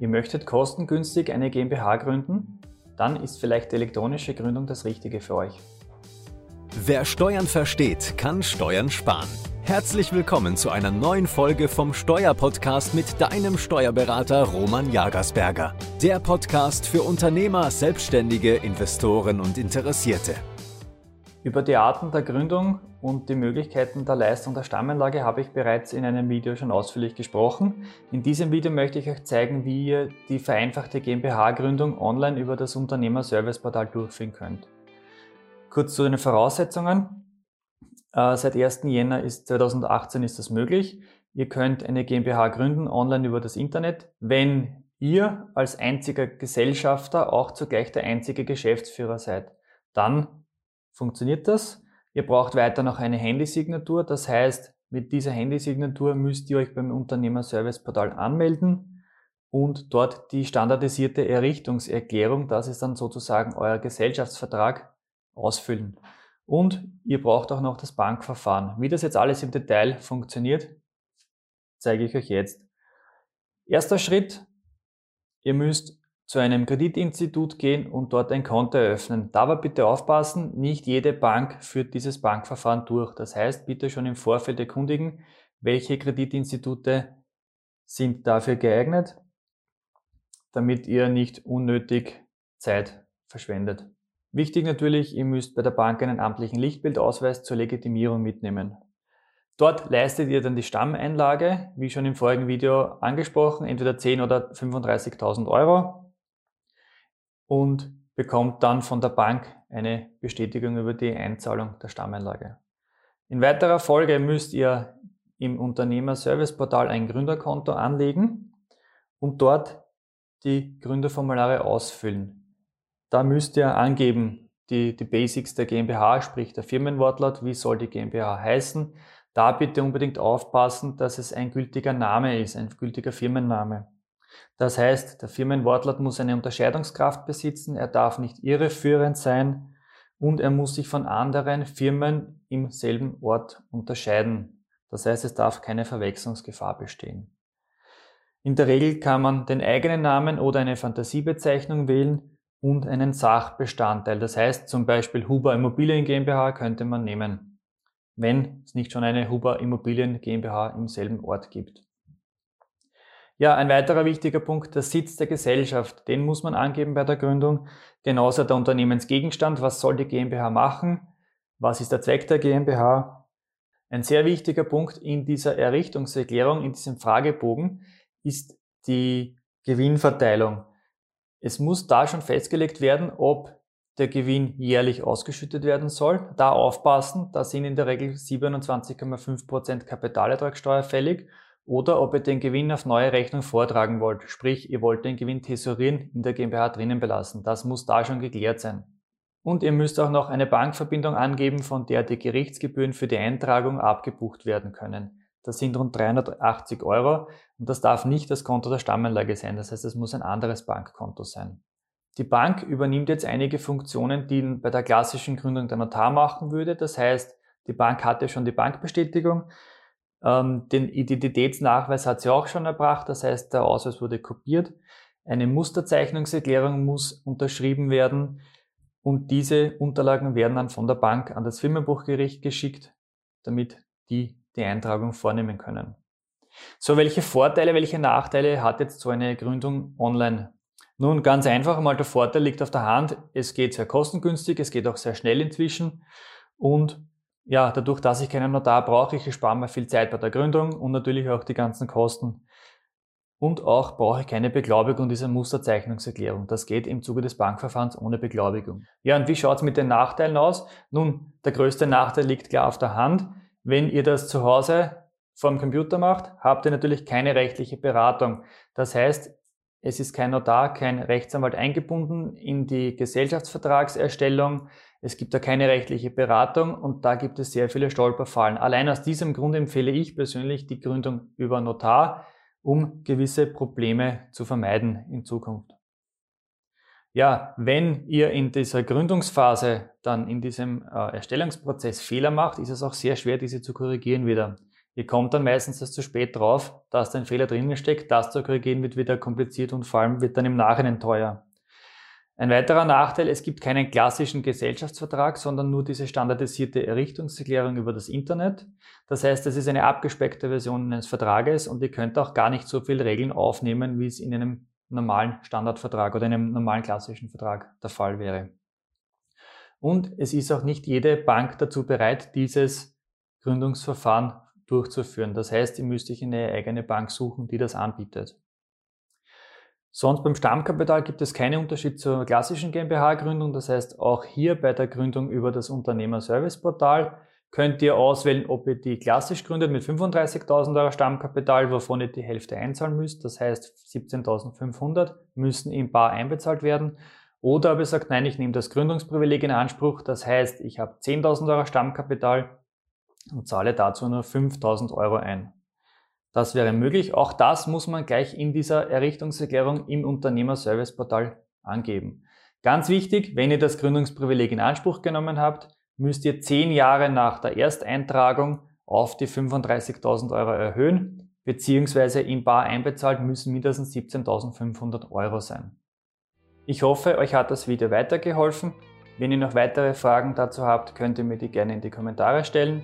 Ihr möchtet kostengünstig eine GmbH gründen? Dann ist vielleicht die elektronische Gründung das Richtige für euch. Wer Steuern versteht, kann Steuern sparen. Herzlich willkommen zu einer neuen Folge vom Steuerpodcast mit deinem Steuerberater Roman Jagersberger. Der Podcast für Unternehmer, Selbstständige, Investoren und Interessierte. Über die Arten der Gründung und die Möglichkeiten der Leistung der Stammanlage habe ich bereits in einem Video schon ausführlich gesprochen. In diesem Video möchte ich euch zeigen, wie ihr die vereinfachte GmbH-Gründung online über das Unternehmer-Service-Portal durchführen könnt. Kurz zu den Voraussetzungen. Äh, seit 1. Jänner ist 2018 ist das möglich. Ihr könnt eine GmbH gründen online über das Internet, wenn ihr als einziger Gesellschafter auch zugleich der einzige Geschäftsführer seid. Dann funktioniert das. Ihr braucht weiter noch eine Handysignatur. Das heißt, mit dieser Handysignatur müsst ihr euch beim Unternehmerserviceportal anmelden und dort die standardisierte Errichtungserklärung, das ist dann sozusagen euer Gesellschaftsvertrag, ausfüllen. Und ihr braucht auch noch das Bankverfahren. Wie das jetzt alles im Detail funktioniert, zeige ich euch jetzt. Erster Schritt, ihr müsst zu einem Kreditinstitut gehen und dort ein Konto eröffnen. Da aber bitte aufpassen, nicht jede Bank führt dieses Bankverfahren durch. Das heißt, bitte schon im Vorfeld erkundigen, welche Kreditinstitute sind dafür geeignet, damit ihr nicht unnötig Zeit verschwendet. Wichtig natürlich, ihr müsst bei der Bank einen amtlichen Lichtbildausweis zur Legitimierung mitnehmen. Dort leistet ihr dann die Stammeinlage, wie schon im vorigen Video angesprochen, entweder 10 oder 35.000 Euro und bekommt dann von der Bank eine Bestätigung über die Einzahlung der Stammeinlage. In weiterer Folge müsst ihr im Unternehmer-Service-Portal ein Gründerkonto anlegen und dort die Gründerformulare ausfüllen. Da müsst ihr angeben, die, die Basics der GmbH, sprich der Firmenwortlaut, wie soll die GmbH heißen. Da bitte unbedingt aufpassen, dass es ein gültiger Name ist, ein gültiger Firmenname. Das heißt, der Firmenwortlaut muss eine Unterscheidungskraft besitzen, er darf nicht irreführend sein und er muss sich von anderen Firmen im selben Ort unterscheiden. Das heißt, es darf keine Verwechslungsgefahr bestehen. In der Regel kann man den eigenen Namen oder eine Fantasiebezeichnung wählen und einen Sachbestandteil. Das heißt zum Beispiel Huber Immobilien GmbH könnte man nehmen, wenn es nicht schon eine Huber Immobilien GmbH im selben Ort gibt. Ja, ein weiterer wichtiger Punkt, der Sitz der Gesellschaft, den muss man angeben bei der Gründung. Genauso der Unternehmensgegenstand, was soll die GmbH machen, was ist der Zweck der GmbH. Ein sehr wichtiger Punkt in dieser Errichtungserklärung, in diesem Fragebogen, ist die Gewinnverteilung. Es muss da schon festgelegt werden, ob der Gewinn jährlich ausgeschüttet werden soll. Da aufpassen, da sind in der Regel 27,5% Kapitalertragssteuer fällig oder ob ihr den Gewinn auf neue Rechnung vortragen wollt. Sprich, ihr wollt den Gewinn tesorieren in der GmbH drinnen belassen. Das muss da schon geklärt sein. Und ihr müsst auch noch eine Bankverbindung angeben, von der die Gerichtsgebühren für die Eintragung abgebucht werden können. Das sind rund 380 Euro und das darf nicht das Konto der Stammanlage sein. Das heißt, es muss ein anderes Bankkonto sein. Die Bank übernimmt jetzt einige Funktionen, die bei der klassischen Gründung der Notar machen würde. Das heißt, die Bank hatte schon die Bankbestätigung. Ähm, den Identitätsnachweis hat sie auch schon erbracht. Das heißt, der Ausweis wurde kopiert. Eine Musterzeichnungserklärung muss unterschrieben werden. Und diese Unterlagen werden dann von der Bank an das Firmenbuchgericht geschickt, damit die die Eintragung vornehmen können. So, welche Vorteile, welche Nachteile hat jetzt so eine Gründung online? Nun, ganz einfach mal, der Vorteil liegt auf der Hand. Es geht sehr kostengünstig, es geht auch sehr schnell inzwischen. Und ja, dadurch, dass ich keinen Notar brauche, ich spare mir viel Zeit bei der Gründung und natürlich auch die ganzen Kosten. Und auch brauche ich keine Beglaubigung dieser Musterzeichnungserklärung. Das geht im Zuge des Bankverfahrens ohne Beglaubigung. Ja, und wie schaut es mit den Nachteilen aus? Nun, der größte Nachteil liegt klar auf der Hand. Wenn ihr das zu Hause vom Computer macht, habt ihr natürlich keine rechtliche Beratung. Das heißt, es ist kein Notar, kein Rechtsanwalt eingebunden in die Gesellschaftsvertragserstellung. Es gibt da keine rechtliche Beratung und da gibt es sehr viele Stolperfallen. Allein aus diesem Grund empfehle ich persönlich die Gründung über Notar, um gewisse Probleme zu vermeiden in Zukunft. Ja, wenn ihr in dieser Gründungsphase dann in diesem äh, Erstellungsprozess Fehler macht, ist es auch sehr schwer, diese zu korrigieren wieder. Ihr kommt dann meistens erst zu spät drauf, dass da ein Fehler drinnen steckt. Das zu korrigieren wird wieder kompliziert und vor allem wird dann im Nachhinein teuer. Ein weiterer Nachteil, es gibt keinen klassischen Gesellschaftsvertrag, sondern nur diese standardisierte Errichtungserklärung über das Internet. Das heißt, es ist eine abgespeckte Version eines Vertrages und ihr könnt auch gar nicht so viele Regeln aufnehmen, wie es in einem normalen Standardvertrag oder einem normalen klassischen Vertrag der Fall wäre. Und es ist auch nicht jede Bank dazu bereit, dieses Gründungsverfahren durchzuführen. Das heißt, ihr müsst euch eine eigene Bank suchen, die das anbietet. Sonst beim Stammkapital gibt es keinen Unterschied zur klassischen GmbH-Gründung. Das heißt, auch hier bei der Gründung über das Unternehmer-Service-Portal könnt ihr auswählen, ob ihr die klassisch gründet mit 35.000 Euro Stammkapital, wovon ihr die Hälfte einzahlen müsst. Das heißt, 17.500 müssen in Bar einbezahlt werden. Oder ob ihr sagt, nein, ich nehme das Gründungsprivileg in Anspruch. Das heißt, ich habe 10.000 Euro Stammkapital und zahle dazu nur 5000 Euro ein. Das wäre möglich. Auch das muss man gleich in dieser Errichtungserklärung im Unternehmerserviceportal angeben. Ganz wichtig, wenn ihr das Gründungsprivileg in Anspruch genommen habt, müsst ihr zehn Jahre nach der Ersteintragung auf die 35.000 Euro erhöhen, beziehungsweise in Bar einbezahlt müssen mindestens 17.500 Euro sein. Ich hoffe, euch hat das Video weitergeholfen. Wenn ihr noch weitere Fragen dazu habt, könnt ihr mir die gerne in die Kommentare stellen.